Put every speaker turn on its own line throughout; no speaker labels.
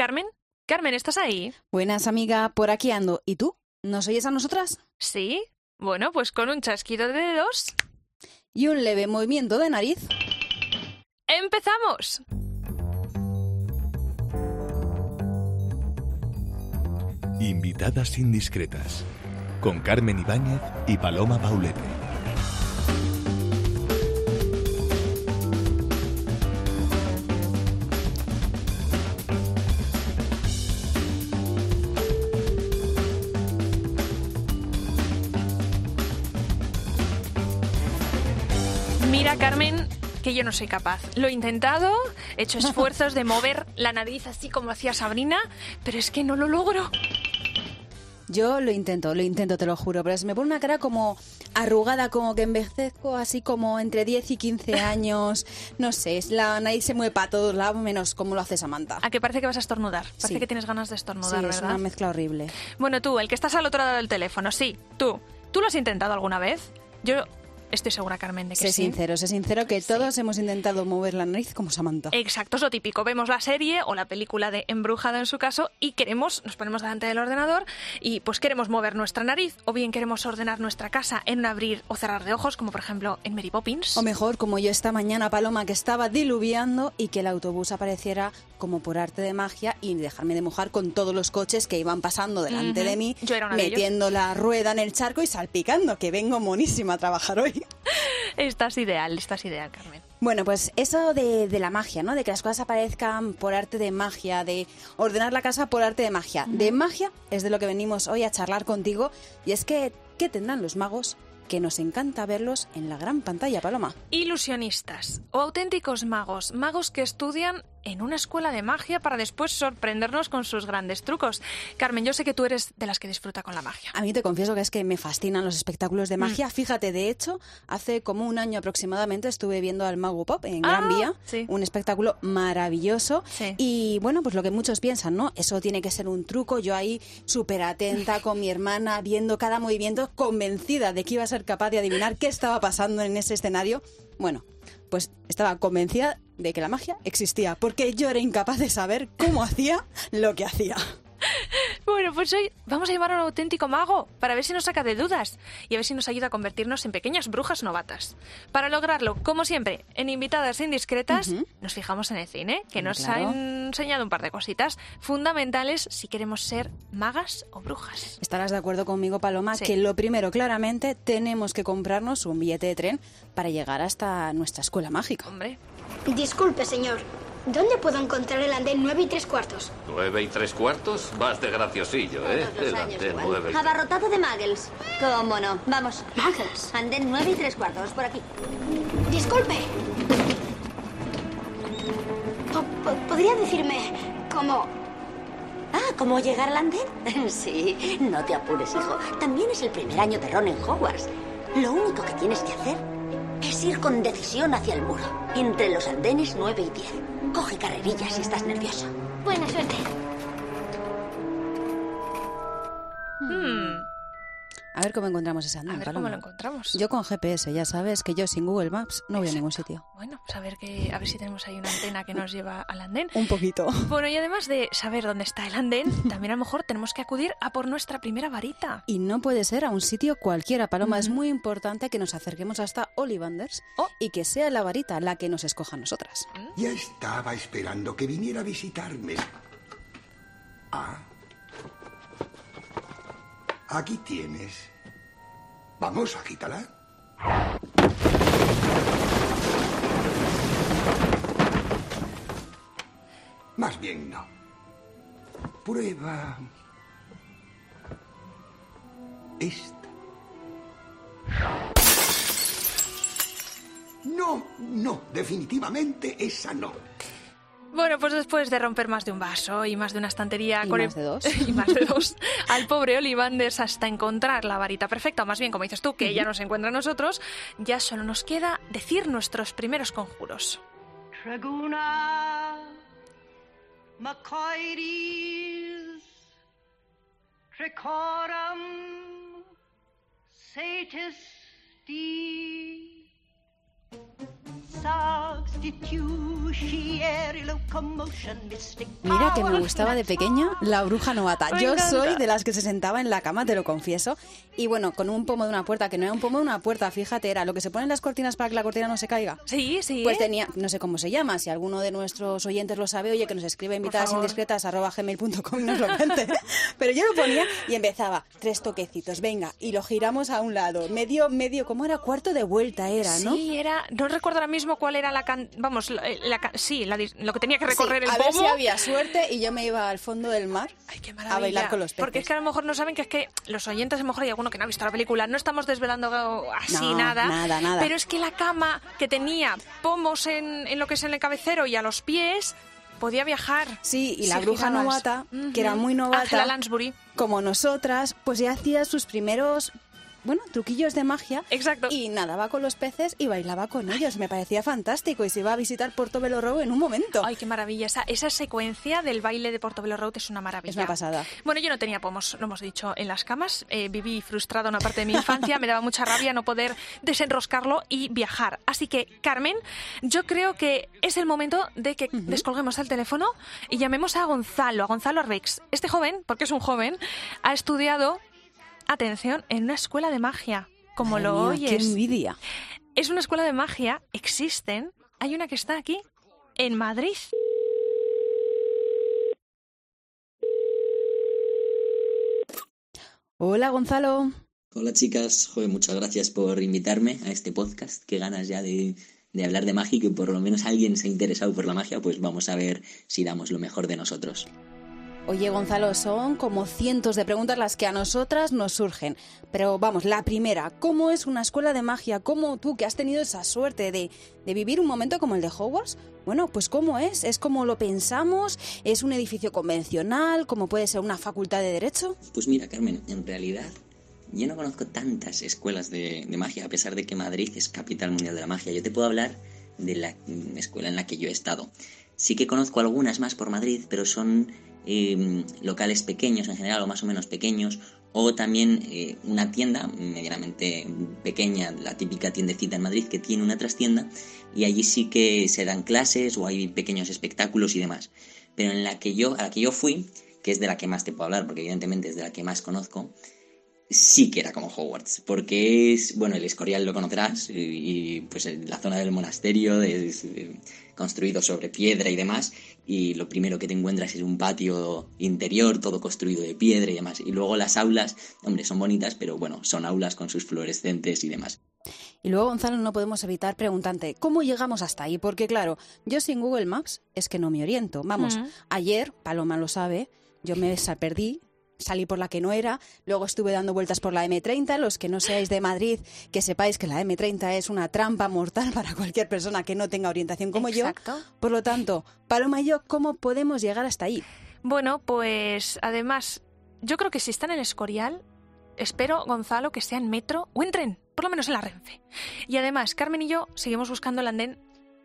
Carmen, Carmen, ¿estás ahí?
Buenas, amiga, por aquí ando. ¿Y tú? ¿Nos oyes a nosotras?
Sí. Bueno, pues con un chasquido de dedos.
Y un leve movimiento de nariz.
¡Empezamos!
Invitadas indiscretas con Carmen Ibáñez y Paloma Paulete.
Que yo no soy capaz. Lo he intentado, he hecho esfuerzos de mover la nariz así como hacía Sabrina, pero es que no lo logro.
Yo lo intento, lo intento, te lo juro, pero se me pone una cara como arrugada, como que envejezco así como entre 10 y 15 años. No sé, es la nariz se mueve para todos lados, menos como lo hace Samantha.
A que parece que vas a estornudar. Parece
Sí.
que tienes ganas de estornudar,
Sí, es
¿verdad?
una mezcla horrible.
Bueno, tú, el que estás al otro lado del teléfono, sí, tú. ¿Tú lo has intentado alguna vez? Yo estoy segura, Carmen, de que
Sé
sí.
sincero, sé sincero que todos hemos intentado mover la nariz como Samantha.
Exacto, es lo típico. Vemos la serie o la película de Embrujada en su caso y queremos, nos ponemos delante del ordenador y pues queremos mover nuestra nariz o bien queremos ordenar nuestra casa en un abrir o cerrar de ojos, como por ejemplo en Mary Poppins.
O mejor, como yo esta mañana, Paloma, que estaba diluviando y que el autobús apareciera como por arte de magia y dejarme de mojar con todos los coches que iban pasando delante de mí,
Yo era una de ellos.
metiendo la rueda en el charco y salpicando, que vengo monísima a trabajar hoy.
Estás ideal, estás ideal, Carmen.
Bueno, pues eso de, de la magia, ¿no? De que las cosas aparezcan por arte de magia, de ordenar la casa por arte de magia. De magia es de lo que venimos hoy a charlar contigo y es que, ¿qué tendrán los magos? Que nos encanta verlos en la gran pantalla, Paloma.
Ilusionistas o auténticos magos, magos que estudian en una escuela de magia para después sorprendernos con sus grandes trucos. Carmen, yo sé que tú eres de las que disfruta con la magia.
A mí te confieso que es que me fascinan los espectáculos de magia. Fíjate, de hecho, hace como un año aproximadamente estuve viendo al Mago Pop en Gran
Ah,
Vía,
sí.
un espectáculo maravilloso.
Sí.
Y bueno, pues lo que muchos piensan, ¿no? Eso tiene que ser un truco. Yo ahí súper atenta con mi hermana, viendo cada movimiento, convencida de que iba a ser capaz de adivinar qué estaba pasando en ese escenario. Bueno, pues estaba convencida de que la magia existía, porque yo era incapaz de saber cómo hacía lo que hacía.
Bueno, pues hoy vamos a llamar a un auténtico mago para ver si nos saca de dudas y a ver si nos ayuda a convertirnos en pequeñas brujas novatas. Para lograrlo, como siempre, en invitadas indiscretas, nos fijamos en el cine, que nos
Claro.
ha enseñado un par de cositas fundamentales si queremos ser magas o brujas.
Estarás de acuerdo conmigo, Paloma,
Sí.
que lo primero, claramente, tenemos que comprarnos un billete de tren para llegar hasta nuestra escuela mágica.
Hombre,
Disculpe, señor. ¿Dónde puedo encontrar el andén 9 y 3 cuartos?
¿Nueve y tres cuartos? Vas de graciosillo, ¿eh?
Todos los
El
años
andén
igual.
nueve.
Abarrotado de muggles. ¿Cómo no? Vamos.
Muggles.
Andén nueve y tres cuartos, por aquí.
Disculpe. Po- po- ¿Podría decirme cómo...
Ah, ¿cómo llegar al andén? Sí, no te apures, hijo. También es el primer año de Ron en Hogwarts. Lo único que tienes que hacer ir con decisión hacia el muro, entre los andenes 9 y 10. Coge carrerillas si estás nervioso.
Buena suerte.
A ver cómo encontramos ese
a
andén,
ver
Paloma.
cómo lo encontramos.
Yo con GPS, ya sabes que yo sin Google Maps no voy a ningún sitio.
Bueno, pues a ver, que, a ver si tenemos ahí una antena que nos lleva al andén.
Un poquito.
Bueno, y además de saber dónde está el andén, también a lo mejor tenemos que acudir a por nuestra primera varita.
Y no puede ser a un sitio cualquiera, Paloma. Es muy importante que nos acerquemos hasta Ollivanders
Oh.
y que sea la varita la que nos escoja a nosotras.
Ya estaba esperando que viniera a visitarme. Ah. Aquí tienes. Vamos, agítala. Más bien no. Prueba. Esta. No, no, definitivamente esa no.
Bueno, pues después de romper más de un vaso y más de una estantería
Y
con
más de dos.
y más de dos, al pobre Olivanders hasta encontrar la varita perfecta, o más bien como dices tú, que ella nos encuentra a nosotros, ya solo nos queda decir nuestros primeros conjuros.
Traguna, Macoides, Tricorum, Satis, D,
Mira que me gustaba de pequeña la bruja novata. Yo soy de las que se sentaba en la cama, te lo confieso. Y bueno, con un pomo de una puerta, que no era un pomo de una puerta, fíjate, era lo que se ponen las cortinas para que la cortina no se caiga.
Sí, sí.
Pues
¿eh?
tenía, no sé cómo se llama, si alguno de nuestros oyentes lo sabe, oye, que nos escribe invitadas indiscretas arroba gmail.com y nos lo cuente. Pero yo lo ponía y empezaba, tres toquecitos, venga, y lo giramos a un lado, medio, medio, ¿cómo era? Cuarto de vuelta era, ¿no?
Sí, era. No recuerdo ahora mismo cuál era la. can- Vamos, la, sí, la dis- lo que tenía que
Sí,
recorrer el
a ver si había suerte y yo me iba al fondo del mar
Ay, qué
a bailar con los peces.
Porque es que a lo mejor no saben que es que los oyentes, a lo mejor hay alguno que no ha visto la película, no estamos desvelando así
No,
nada.
nada, nada.
Pero es que la cama que tenía pomos en, en lo que es en el cabecero y a los pies podía viajar.
Sí, y la bruja
girabas.
novata, que era muy novata,
Angela Lansbury.
como nosotras, pues ya hacía sus primeros, bueno, truquillos de magia.
Exacto.
Y nadaba con los peces y bailaba con ellos. Me parecía fantástico y se iba a visitar Portobello Road en un momento.
Ay, qué maravilla. Esa, esa secuencia del baile de Portobello Road es una maravilla.
Es una pasada.
Bueno, yo no tenía pomos, lo hemos dicho, en las camas. Eh, viví frustrada una parte de mi infancia. Me daba mucha rabia no poder desenroscarlo y viajar. Así que, Carmen, yo creo que es el momento de que descolguemos el teléfono y llamemos a Gonzalo, a Gonzalo Arbex. Este joven, porque es un joven, ha estudiado, atención, en una escuela de magia. Como lo
mía, ¡Qué
oyes.
envidia!
Es una escuela de magia, existen. Hay una que está aquí, en Madrid.
Hola, Gonzalo.
Hola chicas, joder, muchas gracias por invitarme a este podcast. Qué ganas ya de, de hablar de magia y que por lo menos alguien se ha interesado por la magia, pues vamos a ver si damos lo mejor de nosotros.
Oye, Gonzalo, son como cientos de preguntas las que a nosotras nos surgen. Pero vamos, la primera, ¿cómo es una escuela de magia? ¿Cómo tú, que has tenido esa suerte de, de vivir un momento como el de Hogwarts? Bueno, pues ¿cómo es? ¿Es como lo pensamos? ¿Es un edificio convencional? ¿Cómo puede ser una facultad de derecho?
Pues mira, Carmen, en realidad yo no conozco tantas escuelas de, de magia, a pesar de que Madrid es capital mundial de la magia. Yo te puedo hablar de la mm, escuela en la que yo he estado. Sí que conozco algunas más por Madrid, pero son eh, locales pequeños en general, o más o menos pequeños, o también eh, una tienda medianamente pequeña, la típica tiendecita en Madrid que tiene una trastienda, y allí sí que se dan clases o hay pequeños espectáculos y demás. Pero en la que yo, a la que yo fui, que es de la que más te puedo hablar, porque evidentemente es de la que más conozco, sí que era como Hogwarts, porque es, bueno, el Escorial lo conocerás, y, pues la zona del monasterio es eh, construido sobre piedra y demás, y lo primero que te encuentras es un patio interior, todo construido de piedra y demás, y luego las aulas, hombre, son bonitas, pero bueno, son aulas con sus fluorescentes y demás.
Y luego, Gonzalo, no podemos evitar preguntarte, ¿cómo llegamos hasta ahí? Porque claro, yo sin Google Maps es que no me oriento. Vamos, ayer, Paloma lo sabe, yo me perdí, salí por la que no era, luego estuve dando vueltas por la M30, los que no seáis de Madrid, que sepáis que la M30 es una trampa mortal para cualquier persona que no tenga orientación como
Exacto.
yo. Por lo tanto, Paloma y yo, ¿cómo podemos llegar hasta ahí?
Bueno, pues además, yo creo que si está en Escorial, espero, Gonzalo, que sea en metro o en tren, por lo menos en la Renfe. Y además, Carmen y yo seguimos buscando el andén.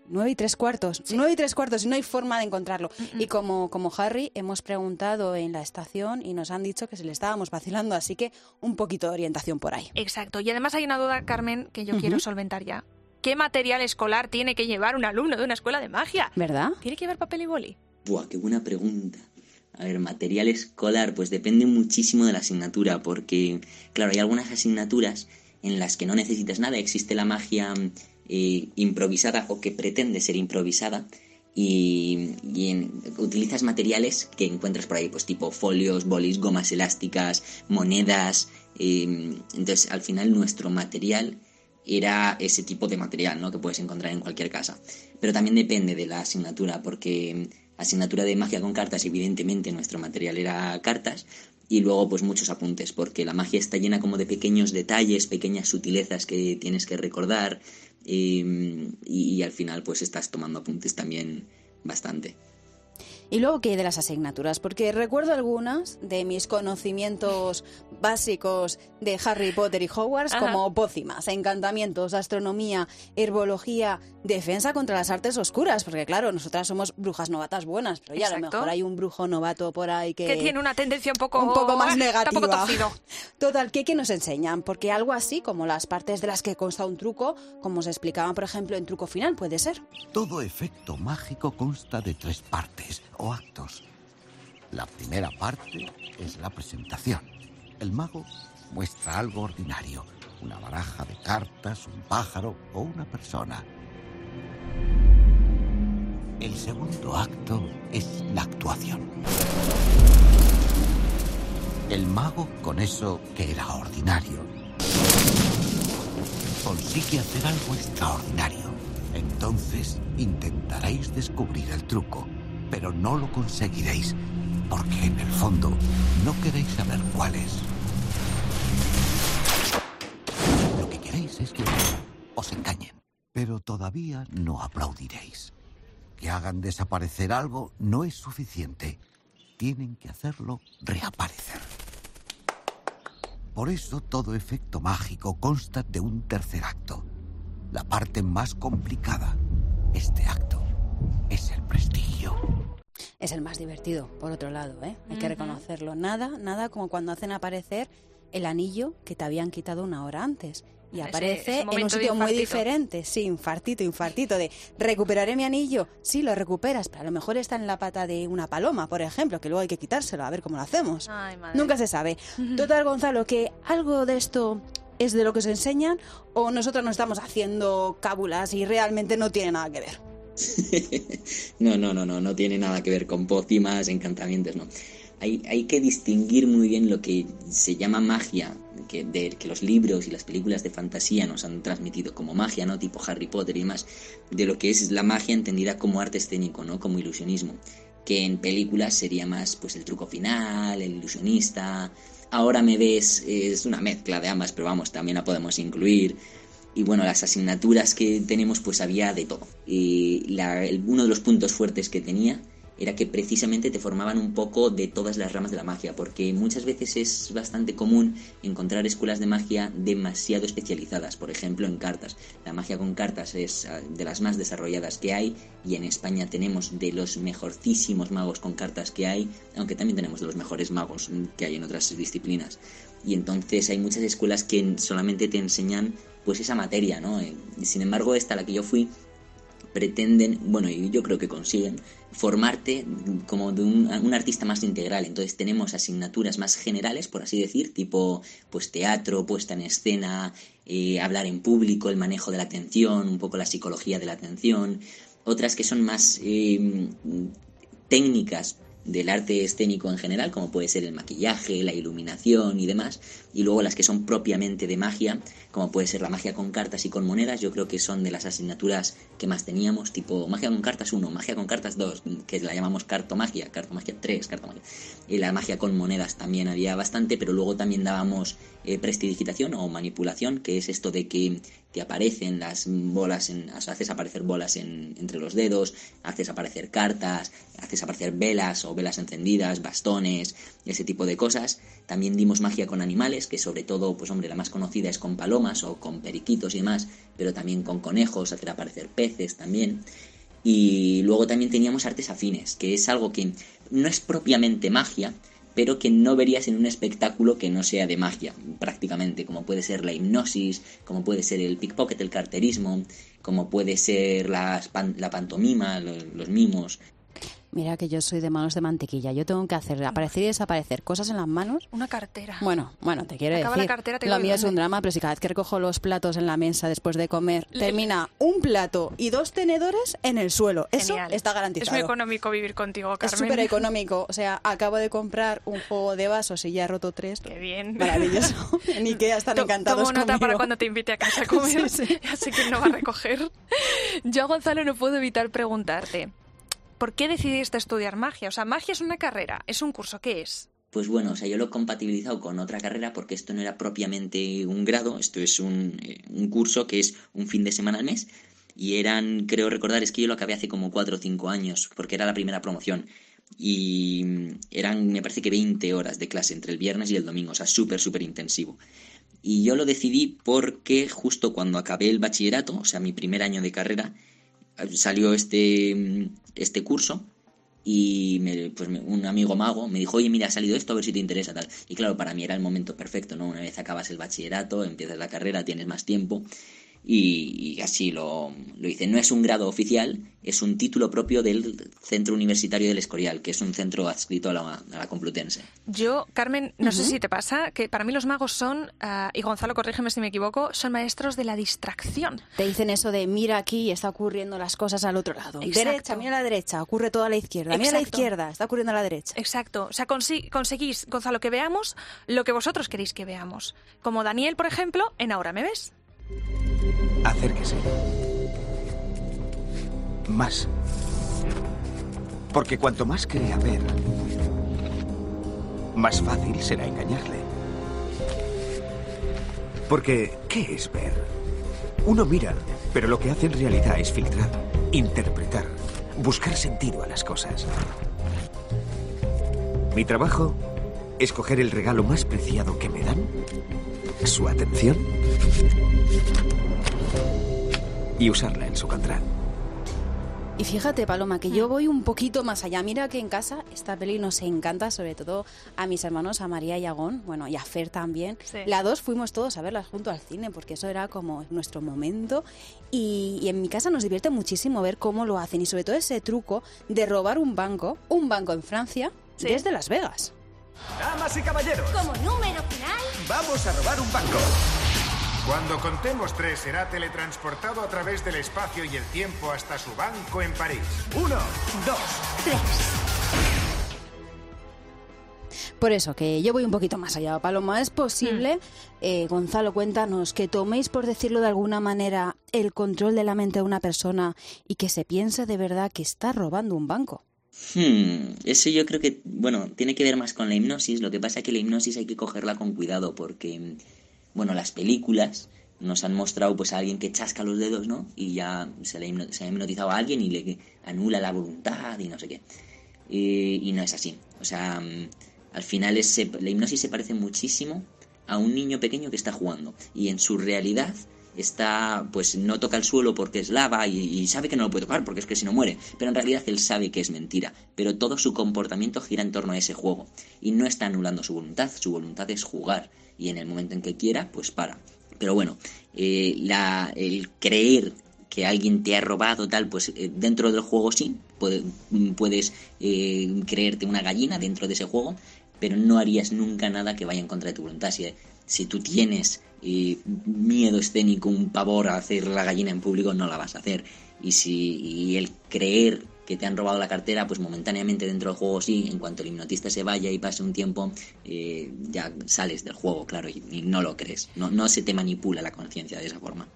Nueve y tres cuartos. Nueve y tres cuartos y no hay forma de encontrarlo. Y como, como Harry, hemos preguntado en la estación y nos han dicho que se le estábamos vacilando, así que un poquito de orientación por ahí.
Exacto. Y además hay una duda, Carmen, que yo quiero solventar ya. ¿Qué material escolar tiene que llevar un alumno de una escuela de magia?
¿Verdad?
¿Tiene que llevar papel y boli?
Buah, qué buena pregunta. A ver, material escolar, pues depende muchísimo de la asignatura, porque, claro, hay algunas asignaturas en las que no necesitas nada, existe la magia eh, improvisada o que pretende ser improvisada, y, en- utilizas materiales que encuentras por ahí, pues tipo folios, bolis, gomas elásticas, monedas. eh, entonces, al final, nuestro material era ese tipo de material, ¿no? Que puedes encontrar en cualquier casa. Pero también depende de la asignatura, porque asignatura de magia con cartas, evidentemente nuestro material era cartas, y luego pues muchos apuntes, porque la magia está llena como de pequeños detalles, pequeñas sutilezas que tienes que recordar, y, y al final pues estás tomando apuntes también bastante.
Y luego, ¿qué hay de las asignaturas? Porque recuerdo algunas de mis conocimientos básicos de Harry Potter y Hogwarts,
Ajá.
como pócimas, encantamientos, astronomía, herbología, defensa contra las artes oscuras. Porque, claro, nosotras somos brujas novatas buenas, pero ya a lo mejor hay un brujo novato por ahí que,
Que tiene una tendencia un poco,
un poco más negativa. Total, ¿qué, qué nos enseñan? Porque algo así como las partes de las que consta un truco, como se explicaban, por ejemplo, en truco final, puede ser.
Todo efecto mágico consta de tres partes actos. La primera parte es la presentación. El mago muestra algo ordinario, una baraja de cartas, un pájaro o una persona. El segundo acto es la actuación. El mago, con eso que era ordinario, consigue hacer algo extraordinario. Entonces intentaréis descubrir el truco, pero no lo conseguiréis, porque en el fondo no queréis saber cuál es. Lo que queréis es que os engañen, pero todavía no aplaudiréis. Que hagan desaparecer algo no es suficiente. Tienen que hacerlo reaparecer. Por eso todo efecto mágico consta de un tercer acto. La parte más complicada. Este acto. Es el
más divertido, por otro lado, ¿eh? Hay que reconocerlo. Nada, nada como cuando hacen aparecer el anillo que te habían quitado una hora antes. Y aparece
ese
en un sitio muy diferente. Sí, infartito, infartito. De recuperaré mi anillo. Sí, lo recuperas, pero a lo mejor está en la pata de una paloma, por ejemplo, que luego hay que quitárselo, a ver cómo lo hacemos.
Ay.
Nunca se sabe. Total, Gonzalo, que algo de esto es de lo que os enseñan o nosotros nos estamos haciendo cábulas y realmente no tiene nada que ver.
No, no, no, no, no tiene nada que ver con pócimas, encantamientos, no. Hay, hay que distinguir muy bien lo que se llama magia, que, de, que los libros y las películas de fantasía nos han transmitido como magia, ¿no? Tipo Harry Potter y demás, de lo que es la magia entendida como arte escénico, ¿no? Como ilusionismo. Que en películas sería más, pues, el truco final, el ilusionista. Ahora me ves, es una mezcla de ambas, pero vamos, también la podemos incluir. Y bueno, las asignaturas que tenemos, pues había de todo. Y la- uno de los puntos fuertes que tenía era que precisamente te formaban un poco de todas las ramas de la magia, porque muchas veces es bastante común encontrar escuelas de magia demasiado especializadas, por ejemplo en cartas. La magia con cartas es ah, de las más desarrolladas que hay y en España tenemos de los mejorcísimos magos con cartas que hay, aunque también tenemos de los mejores magos que hay en otras disciplinas. Y entonces hay muchas escuelas que solamente te enseñan pues esa materia, ¿no? Eh, Sin embargo, esta la que yo fui pretenden, bueno, y yo creo que consiguen, formarte como de un, artista más integral. Entonces tenemos asignaturas más generales, por así decir, tipo pues teatro, puesta en escena, eh, hablar en público, el manejo de la atención, un poco la psicología de la atención. Otras que son más eh, técnicas del arte escénico en general, como puede ser el maquillaje, la iluminación y demás, y luego las que son propiamente de magia, como puede ser la magia con cartas y con monedas, yo creo que son de las asignaturas que más teníamos, tipo magia con cartas 1, magia con cartas 2, que la llamamos cartomagia, cartomagia 3, cartomagia. Y la magia con monedas también había bastante, pero luego también dábamos eh, prestidigitación o manipulación, que es esto de que te aparecen las bolas, en, haces aparecer bolas en- entre los dedos, haces aparecer cartas, haces aparecer velas o velas encendidas, bastones, ese tipo de cosas. También dimos magia con animales, que sobre todo, pues hombre, la más conocida es con palomas o con periquitos y demás, pero también con conejos, hacer aparecer peces también. Y luego también teníamos artes afines, que es algo que no es propiamente magia, pero que no verías en un espectáculo que no sea de magia, prácticamente, como puede ser la hipnosis, como puede ser el pickpocket, el carterismo, como puede ser la pantomima, lo- los mimos.
Mira que yo soy de manos de mantequilla. Yo tengo que hacer aparecer y desaparecer cosas en las manos.
Una cartera.
Bueno, bueno, te quiero
Acaba la
decir.
cartera, te
lo mío es un drama, pero si cada vez que recojo los platos en la mesa después de comer,
Le-
termina un plato y dos tenedores en el suelo. Eso
Genial.
está
Es
garantizado.
muy económico vivir contigo,
Es
Carmen.
súper económico. O sea, acabo de comprar un juego de vasos y ya he roto tres.
Qué bien.
Maravilloso. En Ikea están encantados
Tomo nota
conmigo.
para cuando te invite a casa a comer.
Sí, sí.
Así que no va a recoger. Yo, Gonzalo, no puedo evitar preguntarte. ¿Por qué decidiste estudiar magia? O sea, magia es una carrera, es un curso, ¿qué es?
Pues bueno, o sea, yo lo he compatibilizado con otra carrera porque esto no era propiamente un grado, esto es un, eh, un curso que es un fin de semana al mes y eran, creo recordar, es que yo lo acabé hace como cuatro o cinco años porque era la primera promoción. y eran, me parece que 20 horas de clase entre el viernes y el domingo, o sea, súper, súper intensivo. Y yo lo decidí porque justo cuando acabé el bachillerato, o sea, mi primer año de carrera, salió este, mm, este curso y me, pues un amigo mago me dijo, oye, mira, ha salido esto, a ver si te interesa tal. Y claro, para mí era el momento perfecto, ¿no? Una vez acabas el bachillerato, empiezas la carrera, tienes más tiempo y, y así lo, lo hice. No es un grado oficial, es un título propio del Centro Universitario del Escorial, que es un centro adscrito a la, a la Complutense.
Yo, Carmen, no sé si te pasa, que para mí los magos son, ah, y Gonzalo, corrígeme si me equivoco, son maestros de la distracción.
Te dicen eso de mira aquí y está ocurriendo las cosas al otro lado.
Exacto.
Derecha, mira a la derecha, ocurre todo a la izquierda. Mira a la izquierda, está ocurriendo a la derecha.
Exacto. O sea, consi- conseguís, Gonzalo, que veamos lo que vosotros queréis que veamos. Como Daniel, por ejemplo, en Ahora me ves.
Acérquese. Más. Porque cuanto más crea ver, más fácil será engañarle. Porque, ¿qué es ver? Uno mira, pero lo que hace en realidad es filtrar, interpretar, buscar sentido a las cosas. Mi trabajo es coger el regalo más preciado que me dan, su atención, y usarla en su contra.
Y fíjate, Paloma, que yo voy un poquito más allá. Mira que en casa esta peli nos encanta, sobre todo a mis hermanos, a María y a Gon, bueno, y a Fer también.
Sí.
La dos fuimos todos a verlas junto al cine, porque eso era como nuestro momento. Y, y en mi casa nos divierte muchísimo ver cómo lo hacen, y sobre todo ese truco de robar un banco, un banco en Francia,
Sí.
desde Las Vegas.
Damas y caballeros,
Como número final,
vamos a robar un banco.
Cuando contemos tres, será teletransportado a través del espacio y el tiempo hasta su banco en París.
Uno, dos.
Por eso, que yo voy un poquito más allá, Paloma. ¿Es posible, eh, Gonzalo, cuéntanos, que toméis, por decirlo de alguna manera, el control de la mente de una persona y que se piense de verdad que está robando un banco?
Hmm, eso yo creo que, bueno, tiene que ver más con la hipnosis. Lo que pasa es que la hipnosis hay que cogerla con cuidado porque, bueno, las películas nos han mostrado pues a alguien que chasca los dedos, ¿no? Y ya se le se ha hipnotizado a alguien y le anula la voluntad y no sé qué. Eh, y no es así. O sea, mm, al final es, la hipnosis se parece muchísimo a un niño pequeño que está jugando. Y en su realidad está, pues no toca el suelo porque es lava y, sabe que no lo puede tocar porque es que si no muere. Pero en realidad él sabe que es mentira. Pero todo su comportamiento gira en torno a ese juego. Y no está anulando su voluntad. Su voluntad es jugar. Y en el momento en que quiera, pues para. Pero bueno, eh, la, el creer que alguien te ha robado tal, pues eh, dentro del juego sí, puede- puedes eh, creerte una gallina dentro de ese juego, pero no harías nunca nada que vaya en contra de tu voluntad. Si tú tienes eh, miedo escénico, un pavor a hacer la gallina en público, no la vas a hacer. Y si y el creer que te han robado la cartera, pues momentáneamente dentro del juego sí, en cuanto el hipnotista se vaya y pase un tiempo, eh, ya sales del juego, claro, y, y no lo crees. No, no se te manipula la conciencia de esa forma.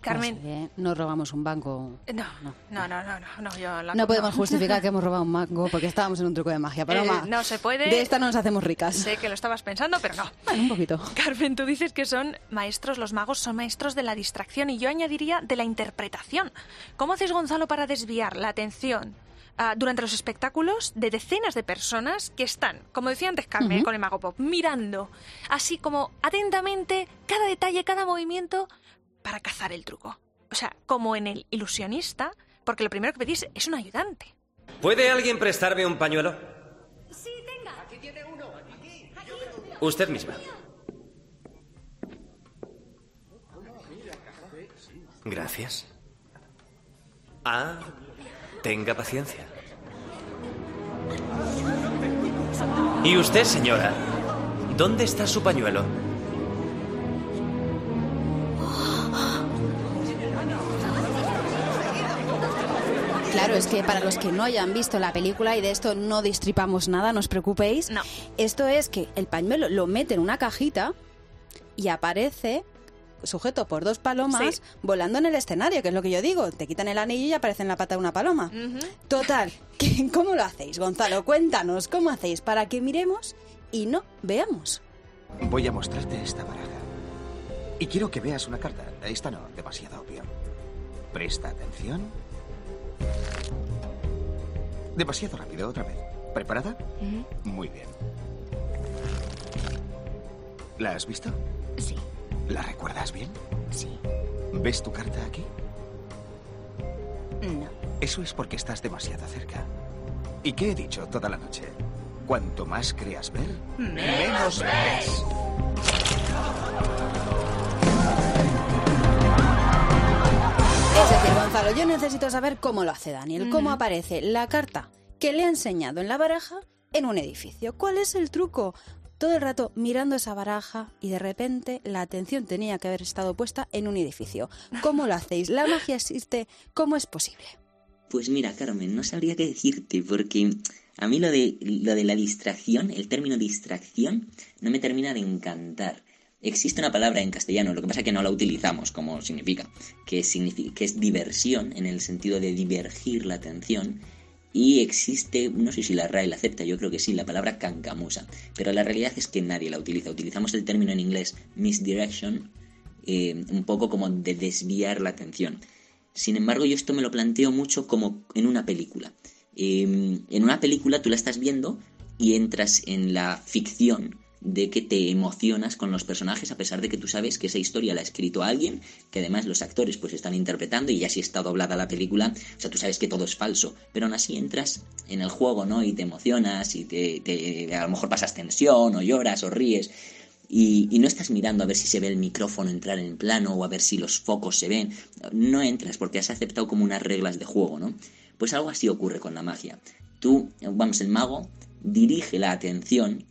Carmen.
Que no robamos un banco.
No, no, no, no, no, no, yo la-
No podemos justificar que hemos robado un banco porque estábamos en un truco de magia. Paloma,
Eh, no se puede.
de esta no nos hacemos ricas.
Sé que lo estabas pensando, pero no.
Bueno, un poquito.
Carmen, tú dices que son maestros, los magos son maestros de la distracción y yo añadiría de la interpretación. ¿Cómo haces, Gonzalo, para desviar la atención ah, durante los espectáculos de decenas de personas que están, como decía antes Carmen con el mago pop, mirando así como atentamente cada detalle, cada movimiento para cazar el truco? O sea, como en el ilusionista, porque lo primero que pedís es un ayudante.
¿Puede alguien prestarme un pañuelo?
Sí, tenga. Aquí tiene uno.
Usted misma. Gracias. Ah, tenga paciencia. ¿Y usted, señora? ¿Dónde está su pañuelo?
Claro, es que para los que no hayan visto la película y de esto no distripamos nada, no os preocupéis.
No.
Esto es que el pañuelo lo mete en una cajita y aparece sujeto por dos palomas
Sí.
volando en el escenario, que es lo que yo digo. Te quitan el anillo y aparece en la pata de una paloma.
Ujú.
Total, ¿qué- ¿cómo lo hacéis, Gonzalo? Cuéntanos, ¿cómo hacéis para que miremos y no veamos?
Voy a mostrarte esta baraja. Y quiero que veas una carta. Esta no, demasiado obvio. Presta atención. Demasiado rápido, otra vez. ¿Preparada? Muy bien. ¿La has visto?
Sí.
¿La recuerdas bien?
Sí.
¿Ves tu carta aquí?
No.
Eso es porque estás demasiado cerca. ¿Y qué he dicho toda la noche? Cuanto más creas ver, menos ves.
Gonzalo, yo necesito saber cómo lo hace Daniel, cómo aparece la carta que le ha enseñado en la baraja en un edificio. ¿Cuál es el truco? Todo el rato mirando esa baraja y de repente la atención tenía que haber estado puesta en un edificio. ¿Cómo lo hacéis? ¿La magia existe? ¿Cómo es posible?
Pues mira, Carmen, no sabría qué decirte, porque a mí lo de, lo de la distracción, el término distracción, no me termina de encantar. Existe una palabra en castellano, lo que pasa es que no la utilizamos como significa, que, significa, que es diversión, en el sentido de divergir la atención, y existe, no sé si la RAE la acepta, yo creo que sí, la palabra cancamusa, pero la realidad es que nadie la utiliza. Utilizamos el término en inglés misdirection, eh, un poco como de desviar la atención. Sin embargo, yo esto me lo planteo mucho como en una película. Eh, en una película tú la estás viendo y entras en la ficción de que te emocionas con los personajes a pesar de que tú sabes que esa historia la ha escrito alguien, que además los actores pues están interpretando y ya si está doblada la película, o sea, tú sabes que todo es falso, pero aún así entras en el juego, ¿no? Y te emocionas y te, te a lo mejor pasas tensión o lloras o ríes. Y, y, no estás mirando a ver si se ve el micrófono entrar en plano o a ver si los focos se ven. No entras porque has aceptado como unas reglas de juego, ¿no? Pues algo así ocurre con la magia. Tú, vamos, el mago dirige la atención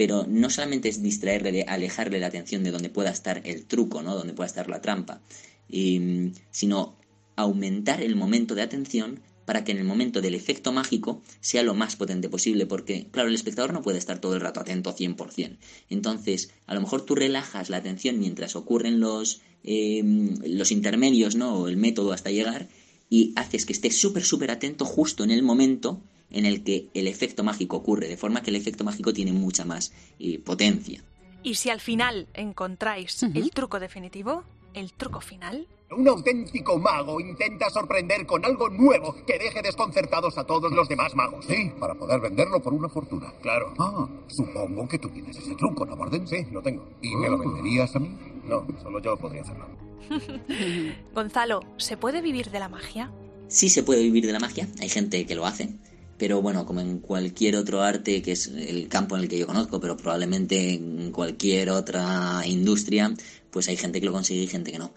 pero no solamente es distraerle, de alejarle la atención de donde pueda estar el truco, ¿no? Donde pueda estar la trampa, sino aumentar el momento de atención para que en el momento del efecto mágico sea lo más potente posible, porque, claro, el espectador no puede estar todo el rato atento 100%. Entonces, a lo mejor tú relajas la atención mientras ocurren los, eh, los intermedios, ¿no? O el método hasta llegar, y haces que esté súper, súper atento justo en el momento en el que el efecto mágico ocurre, de forma que el efecto mágico tiene mucha más eh, potencia.
Y si al final encontráis el truco definitivo, el truco final,
un auténtico mago intenta sorprender con algo nuevo que deje desconcertados a todos los demás magos.
Sí, para poder venderlo por una fortuna.
Claro.
Ah, supongo que tú tienes ese truco, ¿no, Borden?
Sí, lo tengo.
¿Y me lo venderías a mí?
No, solo yo podría hacerlo.
Gonzalo, ¿se puede vivir de la magia?
Sí se puede vivir de la magia, hay gente que lo hace, pero bueno, como en cualquier otro arte, que es el campo en el que yo conozco, pero probablemente en cualquier otra industria, pues hay gente que lo consigue y gente que no.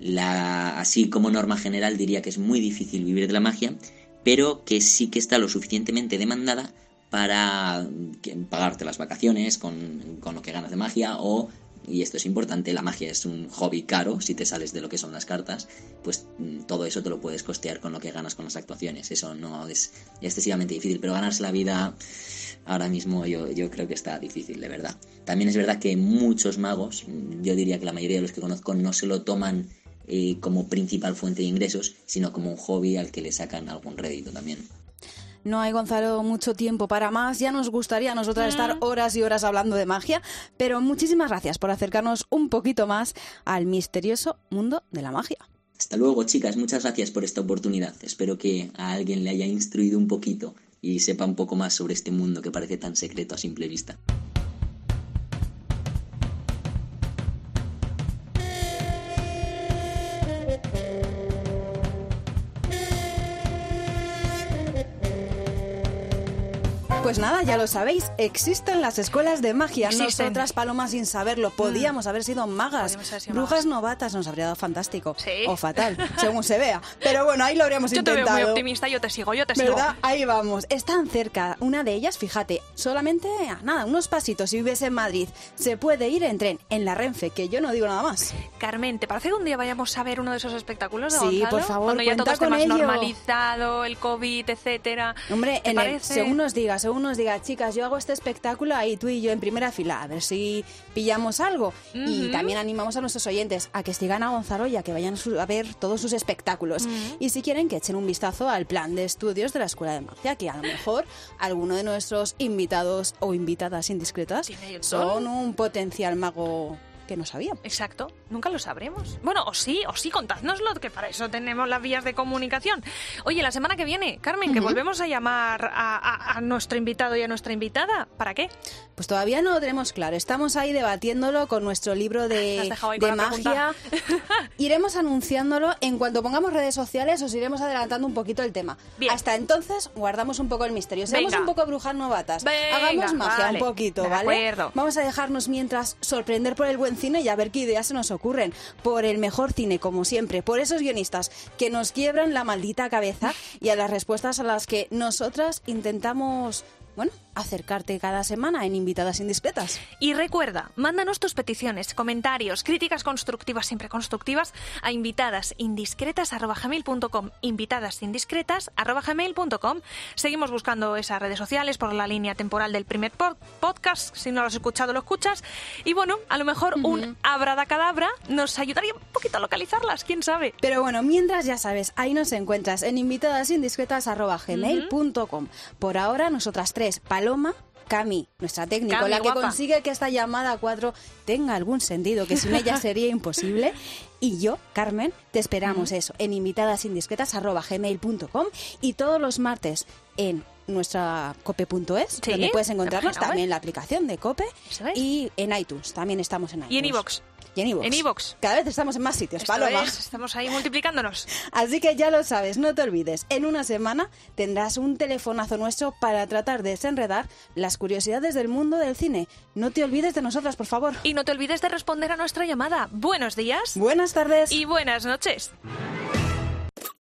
La, así como norma general diría que es muy difícil vivir de la magia, pero que sí que está lo suficientemente demandada para pagarte las vacaciones con, con lo que ganas de magia o y esto es importante, la magia es un hobby caro, si te sales de lo que son las cartas, pues mm, todo eso te lo puedes costear con lo que ganas con las actuaciones. Eso no es excesivamente difícil, pero ganarse la vida ahora mismo yo, yo creo que está difícil, de verdad. También es verdad que muchos magos, yo diría que la mayoría de los que conozco no se lo toman eh, como principal fuente de ingresos, sino como un hobby al que le sacan algún rédito también.
No hay, Gonzalo, mucho tiempo para más. Ya nos gustaría a nosotras estar horas y horas hablando de magia, pero muchísimas gracias por acercarnos un poquito más al misterioso mundo de la magia.
Hasta luego, chicas. Muchas gracias por esta oportunidad. Espero que a alguien le haya instruido un poquito y sepa un poco más sobre este mundo que parece tan secreto a simple vista.
Pues nada, ya lo sabéis, existen las escuelas de magia.
Existen.
Nosotras, Paloma, sin saberlo, podíamos haber sido magas.
Podíamos haber sido
Brujas novatas nos habría dado fantástico. O fatal, según se vea. Pero bueno, ahí lo habríamos
Yo te veo
intentado.
muy optimista, yo te sigo, yo te sigo.
¿Verdad? Ahí vamos. Están cerca. Una de ellas, fíjate, solamente a nada, unos pasitos. Si vives en Madrid, se puede ir en tren, en la Renfe, que yo no digo nada más.
Carmen, ¿te parece que un día vayamos a ver uno de esos espectáculos de
Sí,
Gonzalo?
por favor,
Cuando ya todo esté más
ello.
normalizado, el COVID, etcétera.
Hombre, según nos diga, según nos diga, chicas, yo hago este espectáculo ahí tú y yo en primera fila, a ver si pillamos algo. Y también animamos a nuestros oyentes a que sigan a Gonzalo y a que vayan a ver todos sus espectáculos. Y si quieren, que echen un vistazo al plan de estudios de la Escuela de Magia, que a lo mejor alguno de nuestros invitados o invitadas indiscretas son un potencial mago que no sabíamos.
Exacto, nunca lo sabremos. Bueno, o sí, o sí, contádnoslo, que para eso tenemos las vías de comunicación. Oye, la semana que viene, Carmen, que
Ujú.
volvemos a llamar a, a- a nuestro invitado y a nuestra invitada. ¿Para qué?
Pues todavía no lo tenemos claro. Estamos ahí debatiéndolo con nuestro libro de, de magia. iremos anunciándolo en cuanto pongamos redes sociales, os iremos adelantando un poquito el tema. Hasta entonces, guardamos un poco el misterio. Seamos
Venga.
un poco brujas novatas.
Venga,
Hagamos magia
vale.
un poquito,
De
¿vale?
acuerdo.
Vamos a dejarnos mientras sorprender por el buen cine y a ver qué ideas se nos ocurren. Por el mejor cine, como siempre. Por esos guionistas que nos quiebran la maldita cabeza y a las respuestas a las que nosotras intentamos, bueno, acercarte cada semana en Invitadas Indiscretas.
Y recuerda, mándanos tus peticiones, comentarios, críticas constructivas, siempre constructivas, a invitadasindiscretas.gmail.com invitadasindiscretas.gmail.com Seguimos buscando esas redes sociales por la línea temporal del primer pod- podcast. Si no lo has escuchado, lo escuchas. Y bueno, a lo mejor un abracadabra nos ayudaría un poquito a localizarlas, quién sabe.
Pero bueno, mientras ya sabes, ahí nos encuentras en invitadasindiscretas.gmail.com. Por ahora, nosotras tres, Paloma, Cami, nuestra técnica,
Cami,
la que
guapa.
consigue que esta llamada a cuatro tenga algún sentido, que sin ella sería imposible. Y yo, Carmen, te esperamos eso en invitadasindiscretas.gmail.com y todos los martes en nuestra cope.es,
Sí,
donde puedes encontrarnos también en la aplicación de Cope
es.
y en iTunes, también estamos en iTunes.
Y en iVoox.
Y en iVoox.
En iVoox.
Cada vez estamos en más sitios,
Esto
Paloma.
es, estamos ahí multiplicándonos.
Así que ya lo sabes, no te olvides, en una semana tendrás un telefonazo nuestro para tratar de desenredar las curiosidades del mundo del cine. No te olvides de nosotras, por favor.
Y no te olvides de responder a nuestra llamada. Buenos días.
Buenas tardes.
Y buenas noches.